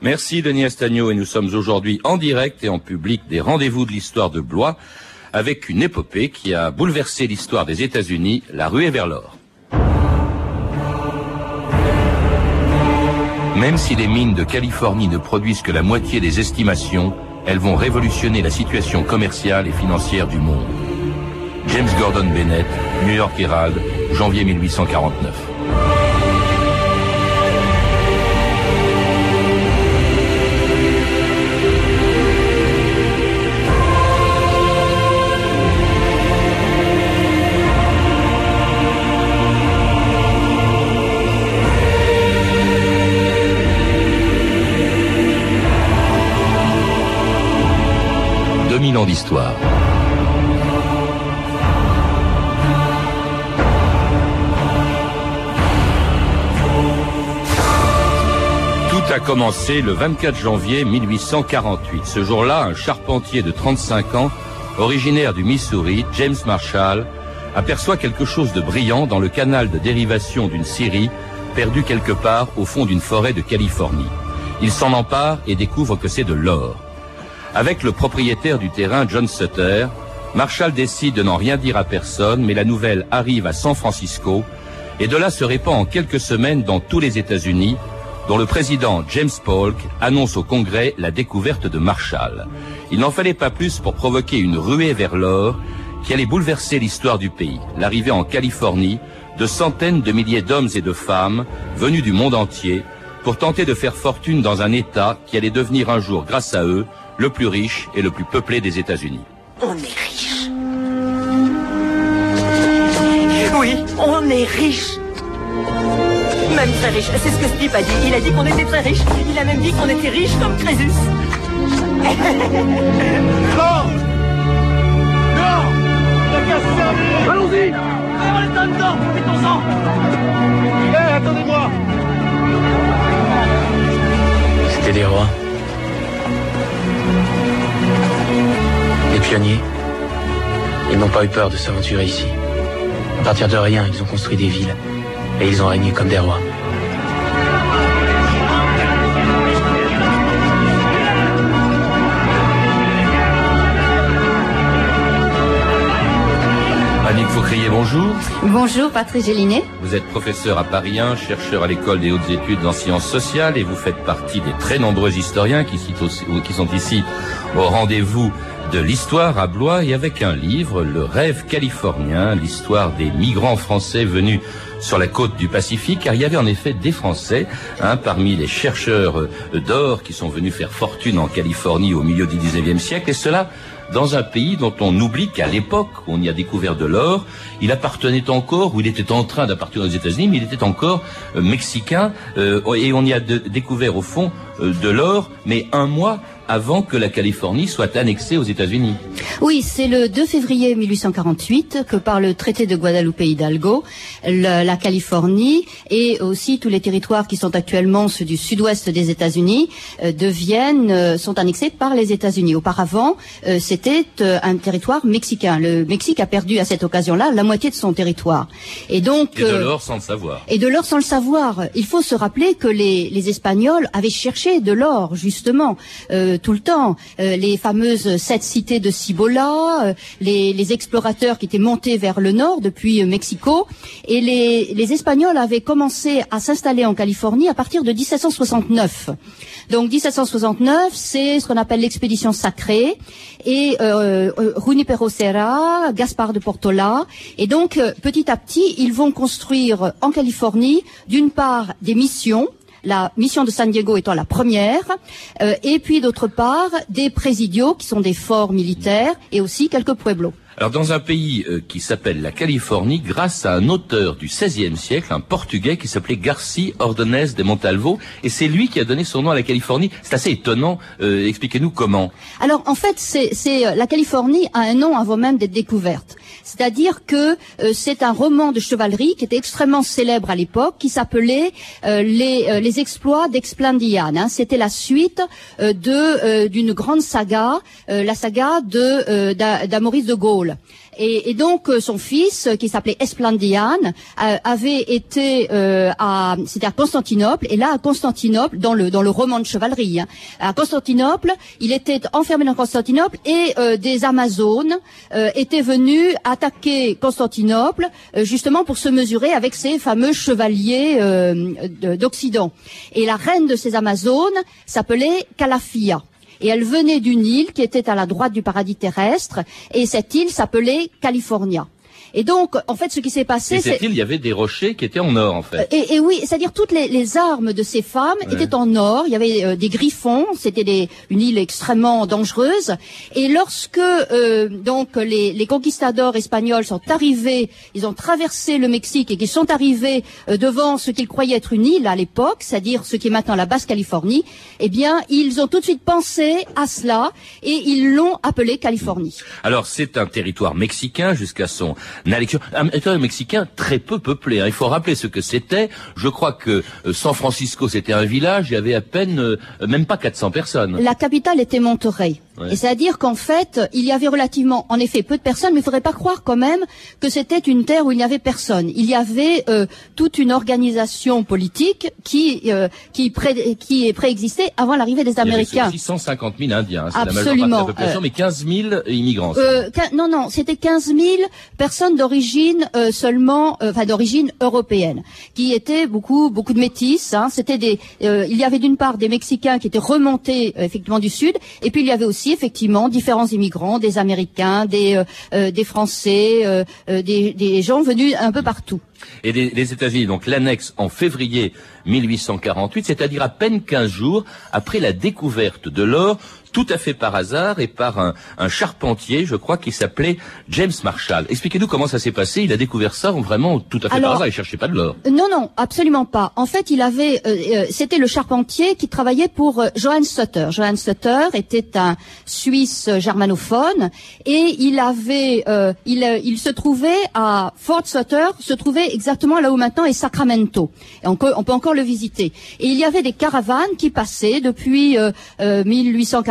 Merci Denis Astagno et nous sommes aujourd'hui en direct et en public des rendez-vous de l'histoire de Blois avec une épopée qui a bouleversé l'histoire des États-Unis, la ruée vers l'or. Même si les mines de Californie ne produisent que la moitié des estimations, elles vont révolutionner la situation commerciale et financière du monde. James Gordon Bennett, New York Herald, janvier 1849. D'histoire. Tout a commencé le 24 janvier 1848. Ce jour-là, un charpentier de 35 ans, originaire du Missouri, James Marshall, aperçoit quelque chose de brillant dans le canal de dérivation d'une scierie perdue quelque part au fond d'une forêt de Californie. Il s'en empare et découvre que c'est de l'or. Avec le propriétaire du terrain, John Sutter, Marshall décide de n'en rien dire à personne, mais la nouvelle arrive à San Francisco et de là se répand en quelques semaines dans tous les États-Unis, dont le président James Polk annonce au Congrès la découverte de Marshall. Il n'en fallait pas plus pour provoquer une ruée vers l'or qui allait bouleverser l'histoire du pays. L'arrivée en Californie de centaines de milliers d'hommes et de femmes venus du monde entier pour tenter de faire fortune dans un État qui allait devenir un jour, grâce à eux, le plus riche et le plus peuplé des États-Unis. On est riche. Oui, on est riche. Même très riche. C'est ce que Steve a dit. Il a dit qu'on était très riche. Il a même dit qu'on était riche comme Crésus. Non Non La casse Allons-y dedans Mettons-en Eh, attendez-moi C'était des rois. Les pionniers, ils n'ont pas eu peur de s'aventurer ici. À partir de rien, ils ont construit des villes et ils ont régné comme des rois. Annick Faucrier, bonjour. Bonjour, Patrick Gélinet. Vous êtes professeur à Paris 1, chercheur à l'école des hautes études en sciences sociales et vous faites partie des très nombreux historiens qui, qui sont ici au rendez-vous de l'histoire à Blois et avec un livre, Le rêve californien, l'histoire des migrants français venus sur la côte du Pacifique, car il y avait en effet des Français hein, parmi les chercheurs d'or qui sont venus faire fortune en Californie au milieu du XIXe siècle, et cela dans un pays dont on oublie qu'à l'époque on y a découvert de l'or, il appartenait encore, ou il était en train d'appartenir aux États-Unis, mais il était encore euh, mexicain, euh, et on y a découvert au fond euh, de l'or, mais un mois avant que la Californie soit annexée aux États-Unis. Oui, c'est le 2 février 1848 que par le traité de Guadalupe Hidalgo, la, la Californie et aussi tous les territoires qui sont actuellement ceux du sud-ouest des États-Unis euh, deviennent euh, sont annexés par les États-Unis. Auparavant, euh, c'était un territoire mexicain. Le Mexique a perdu à cette occasion-là la moitié de son territoire. Et donc et de l'or sans le savoir. Et de l'or sans le savoir. Il faut se rappeler que les, les Espagnols avaient cherché de l'or justement tout le temps. Euh, les fameuses sept cités de Cibola, euh, les, les, explorateurs qui étaient montés vers le nord depuis euh, Mexico, et les, les, Espagnols avaient commencé à s'installer en Californie à partir de 1769. Donc 1769, c'est ce qu'on appelle l'expédition sacrée, et euh, Junipero Serra, Gaspard de Portola, et donc petit à petit, ils vont construire en Californie, d'une part, des missions, la mission de San Diego étant la première, euh, et puis d'autre part des présidios qui sont des forts militaires et aussi quelques pueblos. Alors dans un pays euh, qui s'appelle la Californie, grâce à un auteur du XVIe siècle, un Portugais qui s'appelait Garci Ordonez de Montalvo, et c'est lui qui a donné son nom à la Californie. C'est assez étonnant. Euh, Expliquez-nous comment. Alors en fait, c'est euh, la Californie a un nom avant même d'être découverte. C'est-à-dire que c'est un roman de chevalerie qui était extrêmement célèbre à l'époque, qui s'appelait les, les exploits d'Explandian. Hein. C'était la suite d'une grande saga, la saga de d'Amaurice de Gaulle. Et, donc euh, son fils, euh, qui s'appelait Esplandian, euh, avait été euh, à, c'était à Constantinople. Et là, à Constantinople, dans le dans le roman de chevalerie, hein, à Constantinople, il était enfermé dans Constantinople et des Amazones étaient venus attaquer Constantinople justement pour se mesurer avec ces fameux chevaliers de- d'Occident. Et la reine de ces Amazones s'appelait Calafia. Et elle venait d'une île qui était à la droite du paradis terrestre, et cette île s'appelait California. Et donc, en fait, ce qui s'est passé, c'est il y avait des rochers qui étaient en or, en fait. et, et oui, c'est-à-dire toutes les, les armes de ces femmes Ouais. étaient en or. Il y avait euh, des griffons. C'était une île extrêmement dangereuse. Et lorsque euh, donc les, les conquistadors espagnols sont arrivés, ils ont traversé le Mexique et qu'ils sont arrivés euh, devant ce qu'ils croyaient être une île à l'époque, c'est-à-dire ce qui est maintenant la Basse-Californie, eh bien, ils ont tout de suite pensé à cela et ils l'ont appelé Californie. Alors, c'est un territoire mexicain jusqu'à son Un territoire mexicain très peu peuplé. hein. Il faut rappeler ce que c'était. Je crois que euh, San Francisco, c'était un village. Il y avait à peine, euh, même pas 400 personnes. La capitale était Monterrey. Ouais. Et c'est-à-dire qu'en fait, il y avait relativement, en effet, peu de personnes, mais il faudrait pas croire quand même que c'était une terre où il n'y avait personne. Il y avait euh, toute une organisation politique qui euh, qui, pré, qui préexistait avant l'arrivée des Il y avait Américains. aussi 150 000 Indiens. hein. C'est la majeure Absolument. partie de la population, Euh, mais 15 000 immigrants. Euh, non, non, c'était 15 000 personnes d'origine euh, seulement, euh, enfin d'origine européenne, qui étaient beaucoup, beaucoup de métis. Hein, c'était des, euh, il y avait d'une part des Mexicains qui étaient remontés euh, effectivement du sud, et puis il y avait aussi effectivement différents immigrants, des Américains, des, des Français, des, des gens venus un peu partout. Et les, les États-Unis, donc l'annexe en février 1848, c'est-à-dire à peine 15 jours après la découverte de l'or, tout à fait par hasard et par un, un charpentier, je crois, qui s'appelait James Marshall. Expliquez-nous comment ça s'est passé. Il a découvert ça vraiment tout à fait Alors- par hasard. Il cherchait pas de l'or. Non, non, absolument pas. En fait, il avait, euh, euh, c'était le charpentier qui travaillait pour euh, Johann Sutter. Johann Sutter était un Suisse germanophone et il avait, euh, il, euh, il se trouvait à Fort Sutter, se trouvait exactement là où maintenant est Sacramento. Et on, peut- on peut encore le visiter. Et il y avait des caravanes qui passaient depuis euh,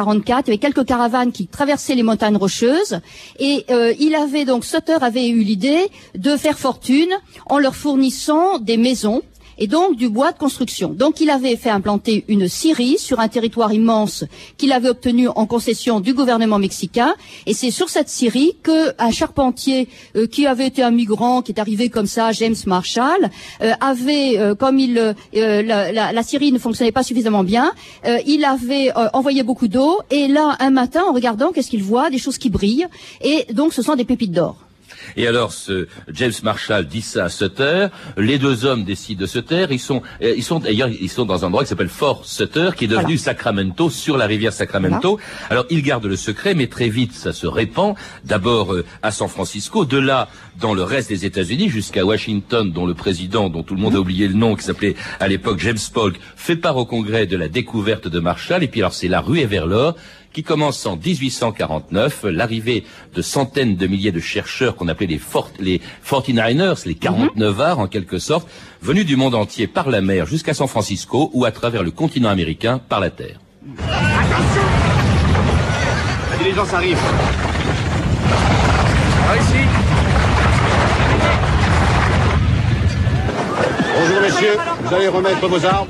euh, 1844. Il y avait quelques caravanes qui traversaient les montagnes rocheuses. Et euh, il avait donc Sutter avait eu l'idée de faire fortune en leur fournissant des maisons et donc du bois de construction. Donc il avait fait implanter une scierie sur un territoire immense qu'il avait obtenu en concession du gouvernement mexicain. Et c'est sur cette scierie que un charpentier euh, qui avait été un migrant, qui est arrivé comme ça, James Marshall, euh, avait, euh, comme il, la, la, la scierie ne fonctionnait pas suffisamment bien, il avait envoyé beaucoup d'eau. Et là, un matin, en regardant, qu'est-ce qu'il voit? Des choses qui brillent. Et donc ce sont des pépites d'or. Et alors, ce James Marshall dit ça à Sutter. Les deux hommes décident de se taire. Ils sont, euh, ils sont d'ailleurs, ils sont dans un endroit qui s'appelle Fort Sutter, qui est devenu Voilà. Sacramento, sur la rivière Sacramento. Alors, ils gardent le secret, mais très vite, ça se répand. D'abord euh, à San Francisco, de là dans le reste des États-Unis, jusqu'à Washington, dont le président, dont tout le monde a oublié le nom, qui s'appelait à l'époque James Polk, fait part au Congrès de la découverte de Marshall. Et puis alors, c'est la ruée vers l'or qui commence en 1849, l'arrivée de centaines de milliers de chercheurs qu'on appelait les, fort, les 49ers, les 49 arts en quelque sorte, venus du monde entier par la mer jusqu'à San Francisco ou à travers le continent américain par la terre. La diligence arrive. Par ici. Bonjour messieurs, vous allez remettre vos armes.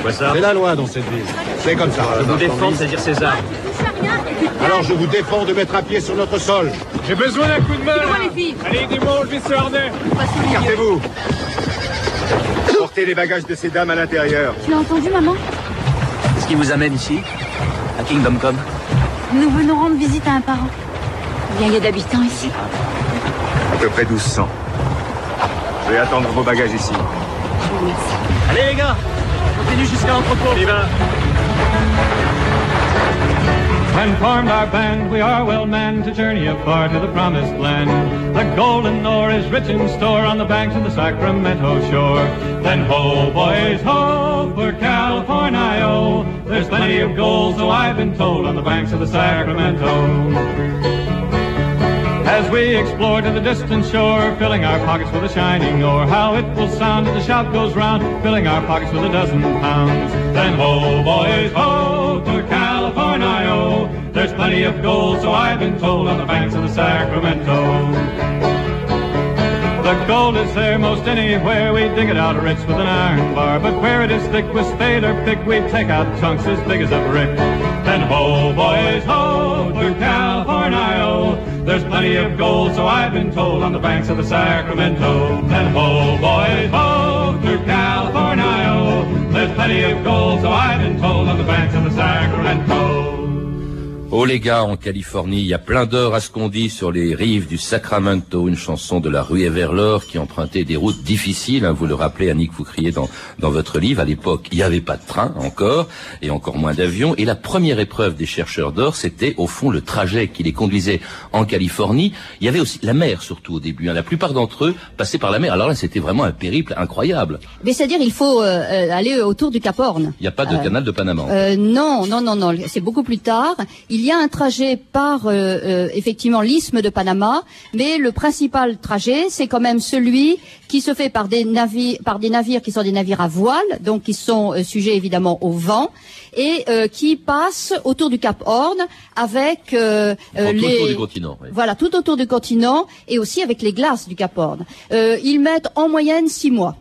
Quoi ça? C'est la loi dans cette ville. C'est comme ça. Vous défendre, c'est-à-dire César. Alors je vous défends de mettre un pied sur notre sol. J'ai besoin d'un coup de main. là. Allez, aidez-moi à enlever ce harnais. Écartez-vous. Portez les bagages de ces dames à l'intérieur. Tu as entendu, maman Ce qui vous amène ici, à Kingdom Come Nous venons rendre visite à un parent. Bien, il y a d'habitants ici. À peu près 1200. Je vais attendre vos bagages ici. Allez les gars, continue jusqu'à l'entrepôt. On y va. When formed our band, we are well manned to journey afar to the promised land. The golden ore is rich in store on the banks of the Sacramento shore. Then ho, boys, ho, for California. There's plenty of gold, so I've been told, on the banks of the Sacramento. As we explore to the distant shore, filling our pockets with a shining ore, how it will sound as the shout goes round, filling our pockets with a dozen pounds. Then ho, boys, ho, to California. There's plenty of gold, so I've been told, on the banks of the Sacramento. The gold is there most anywhere, we dig it out rich with an iron bar. But where it is thick with spade or pick, we take out chunks as big as a brick. Then ho, boys, ho, plenty of gold, so I've been told, on the banks of the Sacramento. Then ho, boys, ho, to California. There's plenty of gold, so I've been told, on the banks of the Sacramento. Oh les gars, en Californie, il y a plein d'or à ce qu'on dit sur les rives du Sacramento, une chanson de la rue vers l'or qui empruntait des routes difficiles, hein, vous le rappelez Annick, vous criez dans, dans votre livre, à l'époque il n'y avait pas de train encore, et encore moins d'avions, et la première épreuve des chercheurs d'or, c'était au fond le trajet qui les conduisait en Californie. Il y avait aussi la mer surtout au début, hein. la plupart d'entre eux passaient par la mer, alors là c'était vraiment un périple incroyable. Mais c'est-à-dire il faut euh, euh, aller autour du Cap Horn. Il n'y a pas de Euh, canal de Panama. Euh, non, non, non, non, c'est beaucoup plus tard. Il y a un trajet par euh, euh, effectivement l'isthme de Panama, mais le principal trajet, c'est quand même celui qui se fait par des navires, par des navires qui sont des navires à voile, donc qui sont euh, sujets évidemment au vent, et euh, qui passent autour du Cap Horn avec tout autour du continent. oui. voilà, tout autour du continent et aussi avec les glaces du Cap Horn. Euh, ils mettent en moyenne six mois.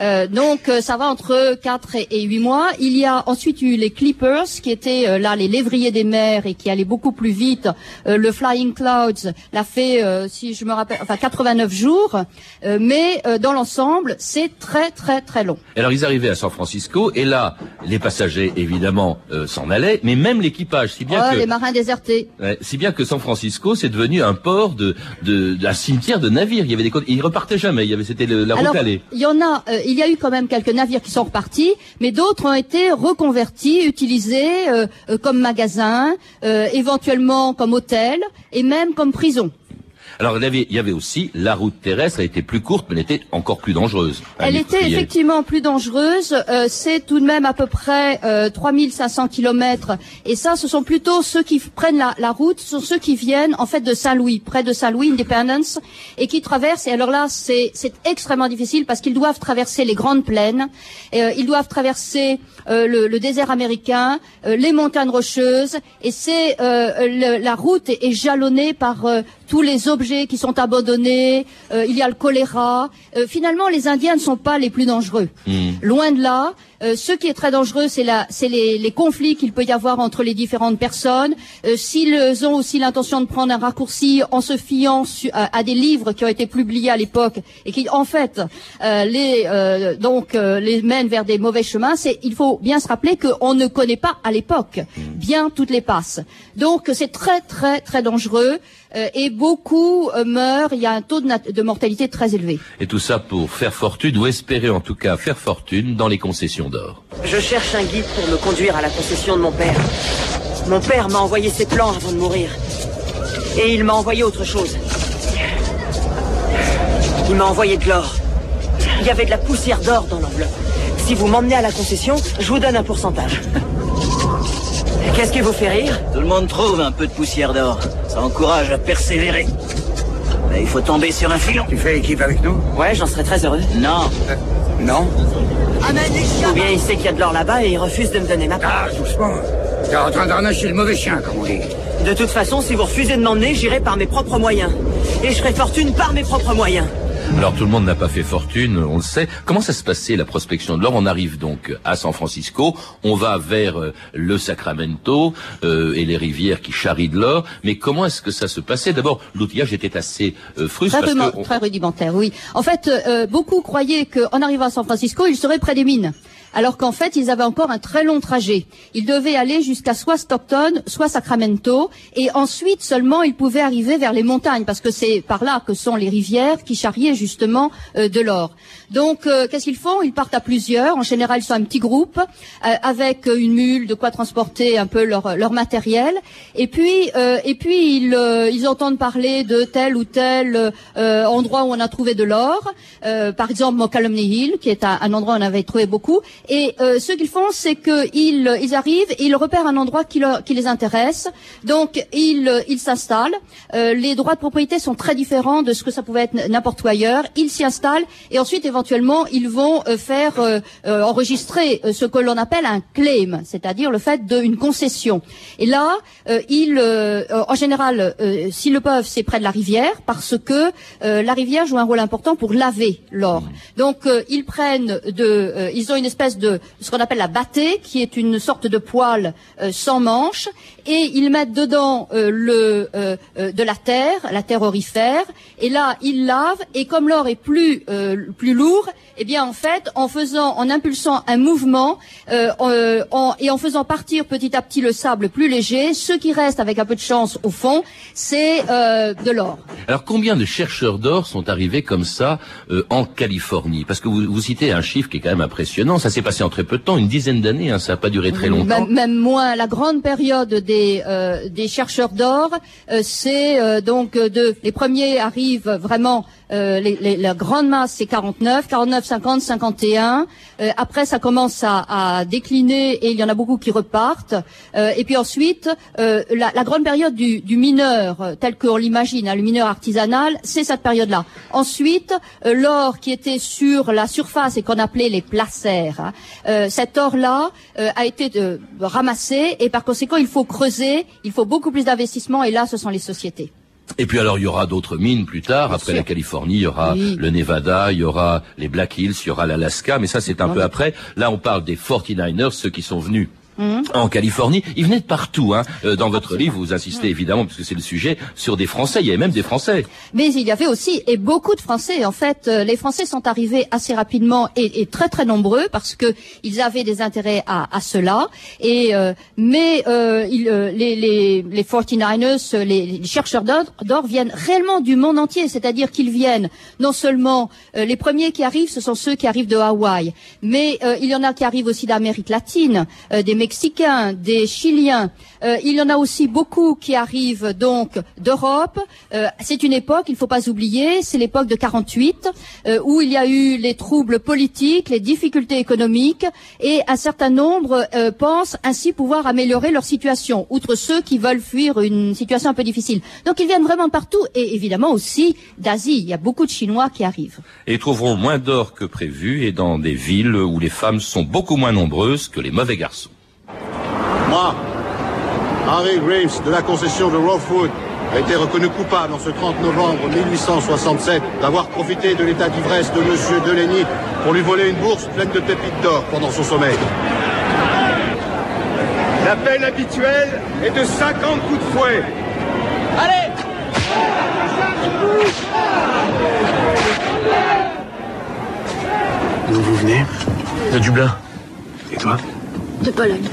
Euh, donc euh, ça va entre 4 et, et 8 mois. Il y a ensuite eu les Clippers qui étaient euh, là les lévriers des mers et qui allaient beaucoup plus vite. Euh, le Flying Clouds l'a fait, euh, si je me rappelle, enfin 89 jours. Euh, mais euh, dans l'ensemble, c'est très très très long. Alors ils arrivaient à San Francisco et là les passagers évidemment euh, s'en allaient, mais même l'équipage, si bien Oh, que les marins désertés. Ouais, si bien que San Francisco c'est devenu un port de, de, d'un cimetière de navires. Il y avait des ils repartaient jamais. Il y avait c'était la route Alors, allée. il y en a, euh, il y a eu quand même quelques navires qui sont repartis, mais d'autres ont été reconvertis, utilisés euh, euh, comme magasins, éventuellement comme hôtel et même comme prison. Alors il y avait, il y avait aussi la route terrestre. Elle était plus courte, mais elle était encore plus dangereuse. Elle était effectivement plus dangereuse. euh, c'est tout de même à peu près euh, 3500 kilomètres. Et ça, ce sont plutôt ceux qui prennent la, la route, ce sont ceux qui viennent en fait de Saint-Louis, près de Saint-Louis, Independence, et qui traversent. Et alors là, c'est c'est extrêmement difficile parce qu'ils doivent traverser les grandes plaines, euh, ils doivent traverser euh, le, le désert américain, euh, les montagnes rocheuses, et c'est euh, la route est, est jalonnée par tous les objets qui sont abandonnés. euh, il y a le choléra. Euh, finalement, les Indiens ne sont pas les plus dangereux. Loin de là. Euh, ce qui est très dangereux, c'est les, conflits qu'il peut y avoir entre les différentes personnes. Euh, S'ils ont aussi l'intention de prendre un raccourci en se fiant à, des livres qui ont été publiés à l'époque et qui, en fait, euh, les donc les mènent vers des mauvais chemins, il faut bien se rappeler qu'on ne connaît pas à l'époque bien toutes les passes. Donc c'est très très très dangereux et beaucoup meurent. Il y a un taux de, de mortalité très élevé. Et tout ça pour faire fortune ou espérer en tout cas faire fortune dans les concessions d'or. Je cherche un guide pour me conduire à la concession de mon père. Mon père m'a envoyé ses plans avant de mourir. Et il m'a envoyé autre chose. Il m'a envoyé de l'or. Il y avait de la poussière d'or dans l'enveloppe. Si vous m'emmenez à la concession, je vous donne un pourcentage. Qu'est-ce qui vous fait rire? Tout le monde trouve un peu de poussière d'or. Ça encourage à persévérer. Mais il faut tomber sur un filon. Tu fais équipe avec nous? Ouais, j'en serais très heureux. Non. Non? Ou bien il sait qu'il y a de l'or là-bas et il refuse de me donner ma part. Ah, doucement. T'es en train d'arnacher le mauvais chien, comme on dit. De toute façon, si vous refusez de m'emmener, j'irai par mes propres moyens. Et je ferai fortune par mes propres moyens. Alors tout le monde n'a pas fait fortune, on le sait. Comment ça se passait la prospection de l'or? On arrive donc à San Francisco, on va vers euh, le Sacramento euh, et les rivières qui charrient de l'or. Mais comment est-ce que ça se passait? D'abord, l'outillage était assez euh, Très, on- très rudimentaire, oui. En fait, euh, beaucoup croyaient qu'en arrivant à San Francisco, ils seraient près des mines. Alors qu'en fait, ils avaient encore un très long trajet. Ils devaient aller jusqu'à soit Stockton, soit Sacramento, et ensuite seulement ils pouvaient arriver vers les montagnes, parce que c'est par là que sont les rivières qui charriaient justement euh, de l'or. Donc, euh, qu'est-ce qu'ils font? Ils partent à plusieurs. En général, ils sont un petit groupe euh, avec une mule, de quoi transporter un peu leur, matériel. Et puis, ils, entendent parler de tel ou tel endroit où on a trouvé de l'or. Par exemple, Mokelumne Hill, qui est un endroit où on avait trouvé beaucoup. Et euh, ce qu'ils font, c'est qu'ils ils arrivent, et ils repèrent un endroit qui, leur- qui les intéresse. Donc ils euh, ils s'installent. Euh, les droits de propriété sont très différents de ce que ça pouvait être n'importe où ailleurs. Ils s'y installent et ensuite éventuellement ils vont euh, faire euh, euh, enregistrer euh, ce que l'on appelle un claim, c'est-à-dire le fait d'une concession. Et là, euh, ils, euh, euh, en général, euh, s'ils le peuvent, c'est près de la rivière parce que euh, la rivière joue un rôle important pour laver l'or. Donc euh, ils prennent de, euh, ils ont une espèce de ce qu'on appelle la battée, qui est une sorte de poêle euh, sans manche, et ils mettent dedans euh, le euh, de la terre, la terre orifère, et là ils lavent. Et comme l'or est plus plus lourd, eh bien en fait, en faisant, en impulsant un mouvement en- et en faisant partir petit à petit le sable plus léger, ce qui reste avec un peu de chance au fond, c'est de l'or. Alors combien de chercheurs d'or sont arrivés comme ça en Californie? Parce que vous, vous citez un chiffre qui est quand même impressionnant. Ça s'est passé en très peu de temps, une dizaine d'années. Hein, ça n'a pas duré très longtemps. Même, même moins. La grande période des, euh, des chercheurs d'or, euh, c'est euh, donc de les premiers arrivent vraiment. Euh, la grande masse c'est 49, 49, 50, 51. Euh, après ça commence à, décliner et il y en a beaucoup qui repartent. Euh, et puis ensuite euh, la, grande période du, mineur tel qu'on l'imagine, hein, le mineur artisanal, c'est cette période-là. Ensuite l'or qui était sur la surface et qu'on appelait les placers. hein, cet or-là a été ramassé et par conséquent il faut creuser, il faut beaucoup plus d'investissement et là ce sont les sociétés. Et puis alors il y aura d'autres mines plus tard. Après la Californie, il y aura le Nevada, il y aura les Black Hills, il y aura l'Alaska. Mais ça c'est un peu après. Là on parle des 49ers, ceux qui sont venus. En Californie, ils venaient de partout. Hein. Euh, Dans votre livre, vous insistez évidemment, parce que c'est le sujet, sur des Français. Il y avait même des Français. Mais il y avait aussi, et beaucoup de Français, en fait, euh, les Français sont arrivés assez rapidement et, et très très nombreux parce que ils avaient des intérêts à, à cela. Et euh, mais euh, ils, euh, les, les, les 49ers, euh, les, les chercheurs d'or viennent réellement du monde entier, c'est-à-dire qu'ils viennent non seulement euh, les premiers qui arrivent, ce sont ceux qui arrivent de Hawaï, mais euh, il y en a qui arrivent aussi d'Amérique latine, euh, des Mexicains, des Chiliens. Euh, il y en a aussi beaucoup qui arrivent donc d'Europe. Euh, c'est une époque, il ne faut pas oublier, c'est l'époque de 48, euh, où il y a eu les troubles politiques, les difficultés économiques, et un certain nombre euh, pensent ainsi pouvoir améliorer leur situation, outre ceux qui veulent fuir une situation un peu difficile. Donc ils viennent vraiment partout, et évidemment aussi d'Asie. Il y a beaucoup de Chinois qui arrivent. Et ils trouveront moins d'or que prévu et dans des villes où les femmes sont beaucoup moins nombreuses que les mauvais garçons. Moi, Harry Graves de la concession de Rothwood a été reconnu coupable en ce 30 novembre 1867 d'avoir profité de l'état d'ivresse de Monsieur Deligny pour lui voler une bourse pleine de pépites d'or pendant son sommeil. La peine habituelle est de 50 coups de fouet. Allez D'où vous venez? De Dublin. Et toi? De Pologne.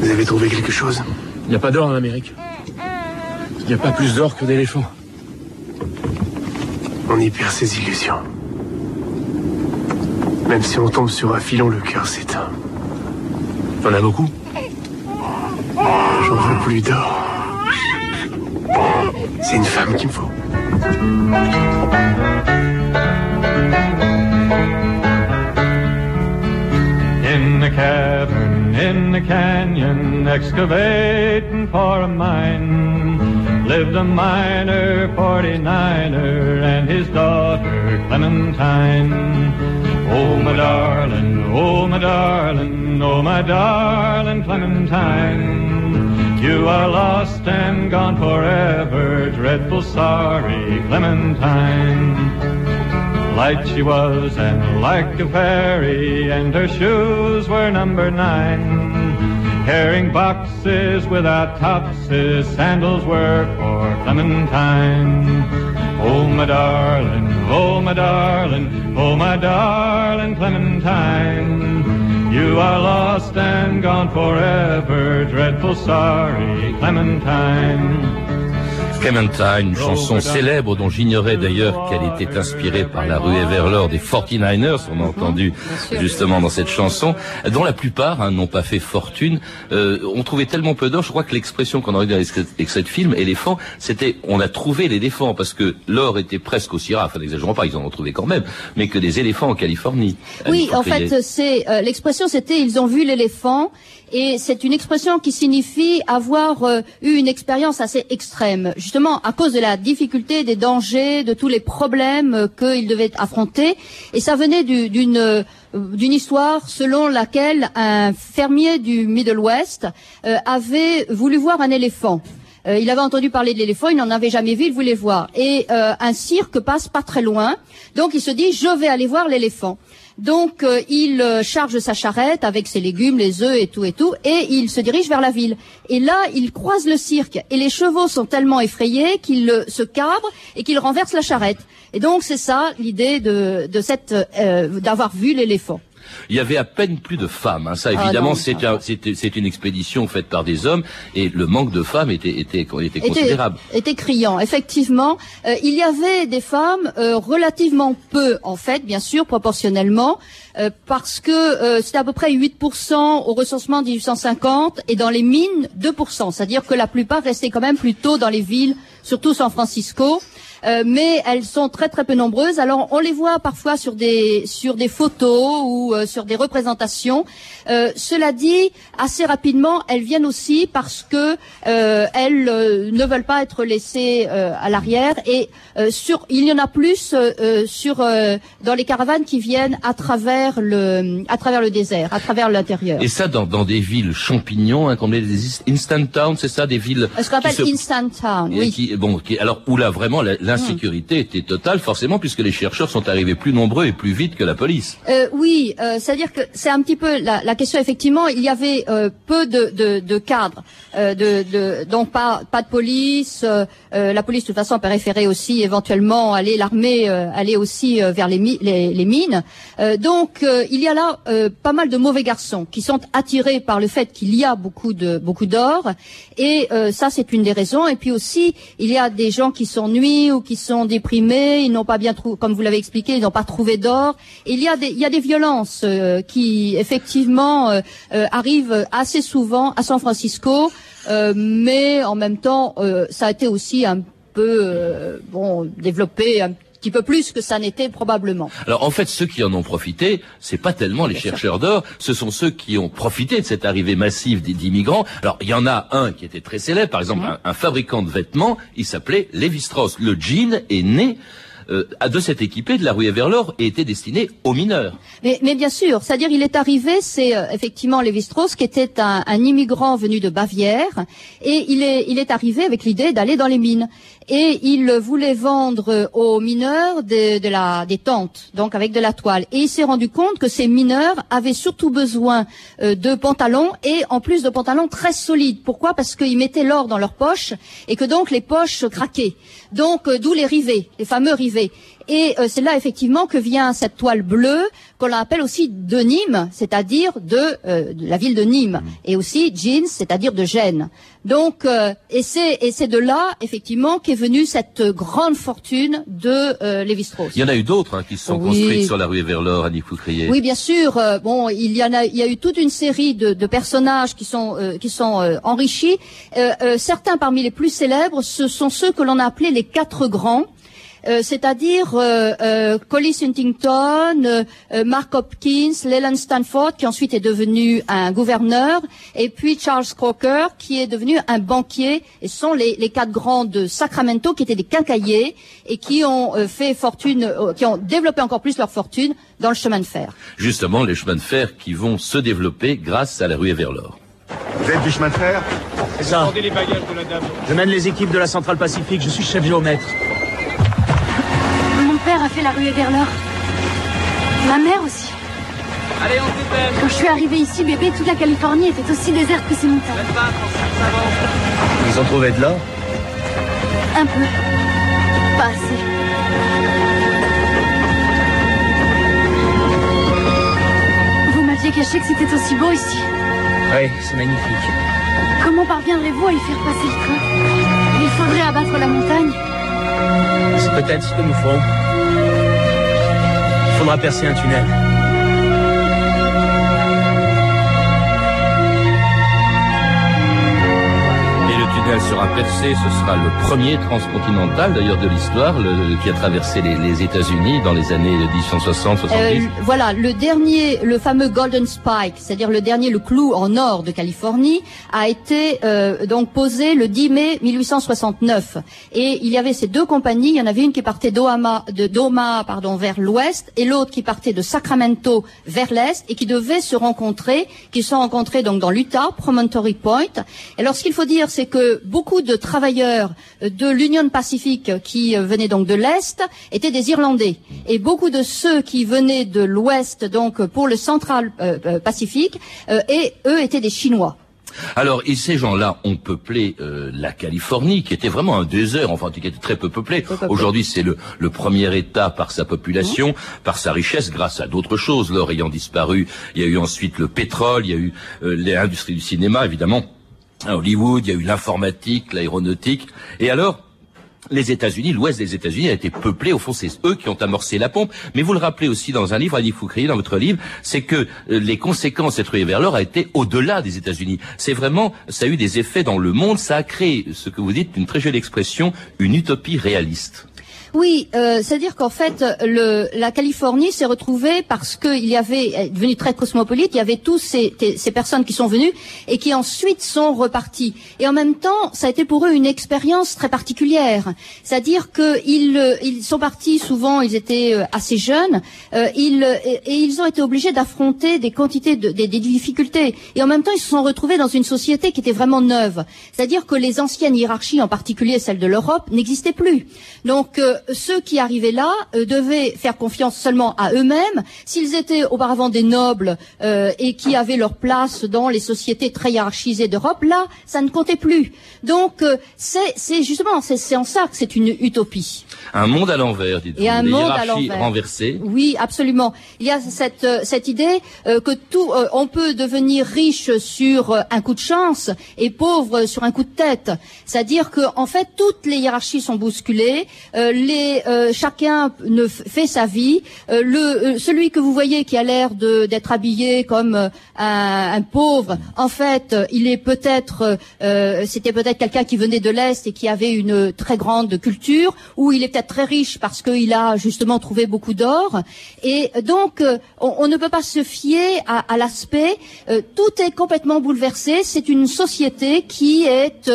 Vous avez trouvé quelque chose? Il n'y a pas d'or en Amérique. Il n'y a pas plus d'or que d'éléphants. On y perd ses illusions. Même si on tombe sur un filon, le cœur s'éteint. T'en as beaucoup? J'en veux plus d'or. C'est une femme qu'il me faut. In the canyon, excavating for a mine, lived a miner, 49er, and his daughter Clementine. Oh, my darling, oh, my darling, oh, my darling Clementine. You are lost and gone forever, dreadful sorry Clementine. Light she was and like a fairy, and her shoes were number nine. Carrying boxes without tops, his sandals were for Clementine. Oh, my darling, oh, my darling, oh, my darling Clementine. You are lost and gone forever, dreadful sorry Clementine. Clementine, une chanson célèbre dont j'ignorais d'ailleurs qu'elle était inspirée par la rue Everlord des 49ers, on a entendu justement dans cette chanson, dont la plupart hein, n'ont pas fait fortune. Euh, on trouvait tellement peu d'or, je crois que l'expression qu'on aurait dit avec ce film, éléphant, c'était on a trouvé l'éléphant, parce que l'or était presque aussi rare, enfin n'exagérons pas, ils en ont trouvé quand même, mais que des éléphants en Californie. Oui, en fait, c'est euh, l'expression c'était ils ont vu l'éléphant et c'est une expression qui signifie avoir euh, eu une expérience assez extrême, justement à cause de la difficulté, des dangers, de tous les problèmes euh, qu'ils devaient affronter. Et ça venait d'une euh, d'une histoire selon laquelle un fermier du Middle West avait voulu voir un éléphant. il avait entendu parler de l'éléphant, il n'en avait jamais vu, il voulait voir. Et un cirque passe pas très loin, donc il se dit je vais aller voir l'éléphant. Donc euh, il euh, charge sa charrette avec ses légumes, les œufs et tout et tout, et il se dirige vers la ville. Et là, il croise le cirque, et les chevaux sont tellement effrayés qu'ils se cabrent et qu'ils renversent la charrette. Et donc c'est ça l'idée de, euh, d'avoir vu l'éléphant. Il y avait à peine plus de femmes. Hein. Ça, ah évidemment, c'est une expédition faite par des hommes et le manque de femmes était, était, était considérable. Était, criant, effectivement. Euh, il y avait des femmes euh, relativement peu, en fait, bien sûr, proportionnellement, euh, parce que c'était à peu près 8% au recensement de 1850 et dans les mines 2%. C'est-à-dire que la plupart restaient quand même plutôt dans les villes, surtout San Francisco. Euh, mais elles sont très très peu nombreuses. Alors on les voit parfois sur des sur des photos ou euh, sur des représentations. Euh, cela dit, assez rapidement, elles viennent aussi parce que elles ne veulent pas être laissées à l'arrière et sur il y en a plus sur dans les caravanes qui viennent à travers le à travers le désert, à travers l'intérieur. Et ça dans, dans des villes champignons, hein, comme les instant towns, c'est ça, des villes. Ce qu'on appelle instant town. Oui. Qui, bon, qui, alors où là vraiment l'insécurité était totale, forcément, puisque les chercheurs sont arrivés plus nombreux et plus vite que la police. Euh, oui, euh, c'est-à-dire que c'est un petit peu la, la, question. Effectivement, il y avait euh, peu de, de, de cadres, euh, de, de, donc pas pas de police. Euh, la police, de toute façon, préférait aussi éventuellement aller l'armée, aller aussi vers les, les, les mines. donc, il y a là pas mal de mauvais garçons qui sont attirés par le fait qu'il y a beaucoup de beaucoup d'or, et ça, c'est une des raisons. Et puis aussi, il y a des gens qui nuits ou qui sont déprimés, ils n'ont pas bien trouvé, comme vous l'avez expliqué, ils n'ont pas trouvé d'or. Il y a des, il y a des violences euh, qui effectivement euh, euh, arrivent assez souvent à San Francisco, mais en même temps, ça a été aussi un peu bon développé petit peu plus que ça n'était probablement. Alors en fait, ceux qui en ont profité, c'est pas tellement les chercheurs d'or, ce sont ceux qui ont profité de cette arrivée massive d'immigrants. Alors il y en a un qui était très célèbre, par exemple un, un, fabricant de vêtements, il s'appelait Levi Strauss. Le jean est né euh, de cette équipée de la rue Everlord et était destiné aux mineurs. Mais, mais bien sûr, c'est-à-dire il est arrivé, c'est euh, effectivement Lévi-Strauss qui était un, un, immigrant venu de Bavière et il est, il est arrivé avec l'idée d'aller dans les mines et il voulait vendre aux mineurs de, la, des tentes, donc avec de la toile. Et il s'est rendu compte que ces mineurs avaient surtout besoin euh, de pantalons et en plus de pantalons très solides. Pourquoi? Parce qu'ils mettaient l'or dans leurs poches et que donc les poches craquaient. Donc d'où les rivets, les fameux rivets. Et euh, c'est là effectivement que vient cette toile bleue qu'on appelle aussi de Nîmes, c'est-à-dire de, euh, la ville de Nîmes, mm. et aussi jeans, c'est-à-dire de Gênes. Donc, euh, et c'est et c'est de là effectivement qu'est venue cette grande fortune de Lévi-Strauss. Il y en a eu d'autres hein, qui se sont construites sur la rue Verlor, Annie Foucrier. Oui, bien sûr. bon, il y en a, il y a eu toute une série de, de personnages qui sont qui sont enrichis. certains parmi les plus célèbres, ce sont ceux que l'on a appelés les quatre grands. Euh, c'est-à-dire euh, euh, Collis Huntington, Mark Hopkins, Leland Stanford, qui ensuite est devenu un gouverneur, et puis Charles Crocker, qui est devenu un banquier, et ce sont les, les quatre grands de Sacramento, qui étaient des quincailliers, et qui ont fait fortune, qui ont développé encore plus leur fortune dans le chemin de fer. Justement, les chemins de fer qui vont se développer grâce à la rue Everlord. Vous êtes du chemin de fer? C'est ça. Les bagages de la dame. Je mène les équipes de la centrale Pacifique, je suis chef géomètre fait la rue Everlord. Ma mère aussi. Allez, on dépêche. Quand je suis arrivée ici, bébé, toute la Californie était aussi déserte que ces montagnes. Ils ont trouvé de l'or? Un peu. Pas assez. Vous m'aviez caché que c'était aussi beau ici. Oui, c'est magnifique. Comment parviendrez-vous à y faire passer le train? Faudrait abattre la montagne. C'est peut-être ce que nous ferons. Il faudra percer un tunnel. Ce sera le premier transcontinental d'ailleurs de l'histoire, qui a traversé les, les États-Unis dans les années 1860-70. Euh, voilà, le dernier, le fameux Golden Spike, c'est-à-dire le dernier, le clou en or de Californie, a été euh, donc posé le 10 mai 1869. Et il y avait ces deux compagnies, il y en avait une qui partait d'Omaha, de d'Omaha, pardon, vers l'ouest, et l'autre qui partait de Sacramento vers l'est, et qui devaient se rencontrer, qui se sont rencontrés donc dans l'Utah, Promontory Point. Et alors, ce qu'il faut dire, c'est que beaucoup de travailleurs euh, de l'Union Pacifique qui euh, venaient donc de l'Est étaient des Irlandais. Et beaucoup de ceux qui venaient de l'Ouest, donc pour le Central euh, Pacifique, euh, et eux étaient des Chinois. Alors, et ces gens-là ont peuplé euh, la Californie, qui était vraiment un désert, enfin, qui était très peu peuplé. Aujourd'hui, c'est le, le premier État par sa population, par sa richesse, grâce à d'autres choses. L'or ayant disparu, il y a eu ensuite le pétrole, il y a eu euh, l'industrie du cinéma, évidemment. À Hollywood, il y a eu l'informatique, l'aéronautique. Et alors, les États-Unis, l'ouest des États-Unis a été peuplé, au fond c'est eux qui ont amorcé la pompe. Mais vous le rappelez aussi dans un livre, Annie Foucrier, dans votre livre, c'est que euh, les conséquences d'être vers l'or a été au-delà des États-Unis. C'est vraiment, ça a eu des effets dans le monde, ça a créé ce que vous dites, une très jolie expression, une utopie réaliste. Oui, euh, c'est-à-dire qu'en fait, le, la Californie s'est retrouvée parce qu'il y avait, est devenu très cosmopolite, il y avait tous ces, ces personnes qui sont venues et qui ensuite sont reparties. Et en même temps, ça a été pour eux une expérience très particulière. C'est-à-dire qu'ils euh, ils sont partis souvent, ils étaient euh, assez jeunes, euh, ils, et, ils ont été obligés d'affronter des quantités, de, des, difficultés. Et en même temps, ils se sont retrouvés dans une société qui était vraiment neuve. C'est-à-dire que les anciennes hiérarchies, en particulier celles de l'Europe, n'existaient plus. Donc, euh, ceux qui arrivaient là euh, devaient faire confiance seulement à eux-mêmes. S'ils étaient auparavant des nobles euh, et qui avaient leur place dans les sociétés très hiérarchisées d'Europe, là, ça ne comptait plus. Donc, euh, c'est justement, c'est en ça que c'est une utopie. Un monde à l'envers, dites-vous. Et un Des monde à l'envers. Oui, absolument. Il y a cette euh, cette idée euh, que tout, euh, on peut devenir riche sur euh, un coup de chance et pauvre sur un coup de tête. C'est-à-dire que en fait toutes les hiérarchies sont bousculées. euh, euh, chacun ne fait sa vie. Euh, euh, celui que vous voyez qui a l'air d'être habillé comme un, pauvre, en fait, il est peut-être c'était peut-être quelqu'un qui venait de l'est et qui avait une très grande culture, ou il est peut-être très riche parce qu'il a justement trouvé beaucoup d'or. Et donc, on, ne peut pas se fier à, à l'aspect. tout est complètement bouleversé. C'est une société qui est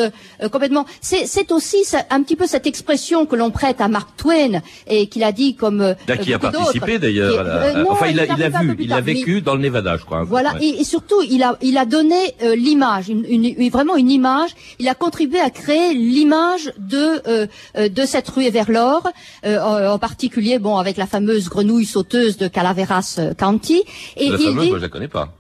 complètement. C'est aussi un petit peu cette expression que l'on prête à Mark Twain et qu'il a dit comme. euh, Là, qui a participé d'ailleurs. Euh, enfin, il a, il a vu, il a mais- vécu dans le Nevada, je crois. voilà, Ouais. et, et surtout, il a, il a donné euh, l'image, une, une- vraiment une image. Il a contribué à créer l'image de euh, euh, de cette ruée vers l'or, euh, en, en particulier, bon, avec la fameuse grenouille sauteuse de Calaveras County. Et La il fameuse, dit, moi, je la connais pas.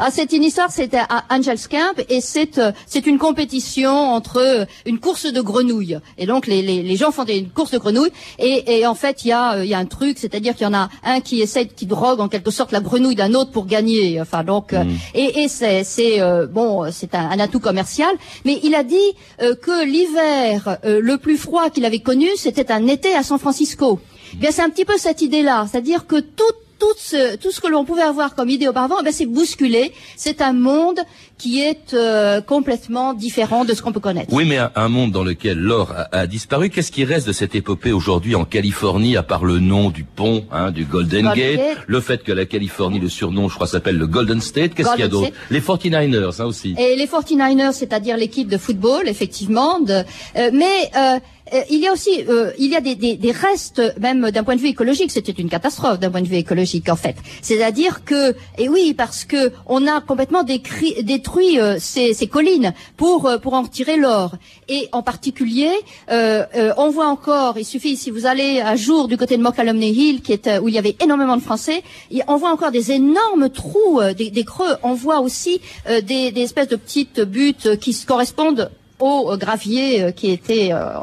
Ah, c'est une histoire, c'était à Angels Camp et c'est euh, c'est une compétition entre euh, une course de grenouilles. Et donc les, les, les gens font des, une course de grenouilles et, et en fait il y a euh, il y a un truc, c'est-à-dire qu'il y en a un qui essaie qui drogue en quelque sorte la grenouille d'un autre pour gagner. Enfin donc euh, et, et c'est c'est euh, bon c'est un, un atout commercial. Mais il a dit euh, que l'hiver euh, le plus froid qu'il avait connu c'était un été à San Francisco. Bien c'est un petit peu cette idée-là, c'est-à-dire que tout tout ce, tout ce que l'on pouvait avoir comme idée auparavant, eh ben, c'est bousculé. C'est un monde qui est euh, complètement différent de ce qu'on peut connaître. Oui, mais un, un monde dans lequel l'or a, a disparu, qu'est-ce qui reste de cette épopée aujourd'hui en Californie, à part le nom du pont, hein, du Golden, Golden Gate, Gate. le fait que la Californie, le surnom, je crois, s'appelle le Golden State, qu'est-ce qu'il y a d'autre? Les 49ers, hein, aussi. Et les 49ers, c'est-à-dire l'équipe de football, effectivement. De, euh, mais euh, euh, il y a aussi, euh, il y a des, des, des restes, même d'un point de vue écologique, c'était une catastrophe d'un point de vue écologique en fait. C'est-à-dire que, et oui, parce que on a complètement détruit euh, ces, ces collines pour euh, pour en retirer l'or. Et en particulier, euh, on voit encore, il suffit si vous allez un jour du côté de Mokelumne Hill, qui où il y avait énormément de Français, on voit encore des énormes trous, des, des creux. On voit aussi des, des espèces de petites buttes qui se correspondent au euh, gravier euh, qui était euh,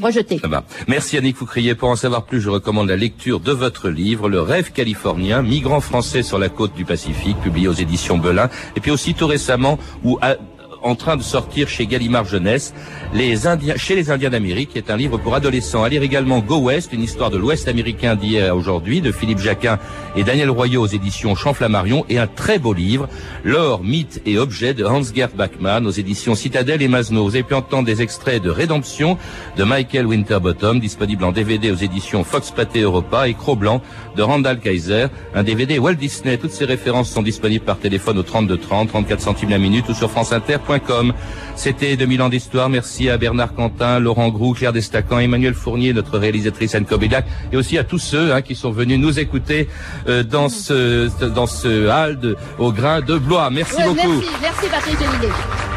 rejeté. Ça va. Merci Annick Foucrier. Pour en savoir plus, je recommande la lecture de votre livre, Le rêve californien, migrants français sur la côte du Pacifique, publié aux éditions Belin. Et puis aussi tout récemment, à- en train de sortir chez Gallimard Jeunesse, les Indiens, chez les Indiens d'Amérique, qui est un livre pour adolescents. À lire également Go West, une histoire de l'Ouest américain d'hier à aujourd'hui, de Philippe Jacquin et Daniel Royot aux éditions Champ-Flammarion, et un très beau livre, L'or, mythe et objet de Hans-Gerd Bachmann aux éditions Citadel et Masno. Vous avez pu entendre des extraits de Rédemption de Michael Winterbottom, disponible en DVD aux éditions Fox Pathé Europa et Cro-Blanc de Randall Kaiser, un DVD Walt Disney. Toutes ces références sont disponibles par téléphone au 32 30, 34 centimes la minute ou sur C'était 2000 ans d'histoire. Merci à Bernard Quentin, Laurent Groux, Claire Destacan, Emmanuel Fournier, notre réalisatrice Anne Kobilac, et aussi à tous ceux hein, qui sont venus nous écouter euh, dans ce dans ce hall de, au grain de Blois. Merci Ouais, beaucoup. Merci, merci Patrick.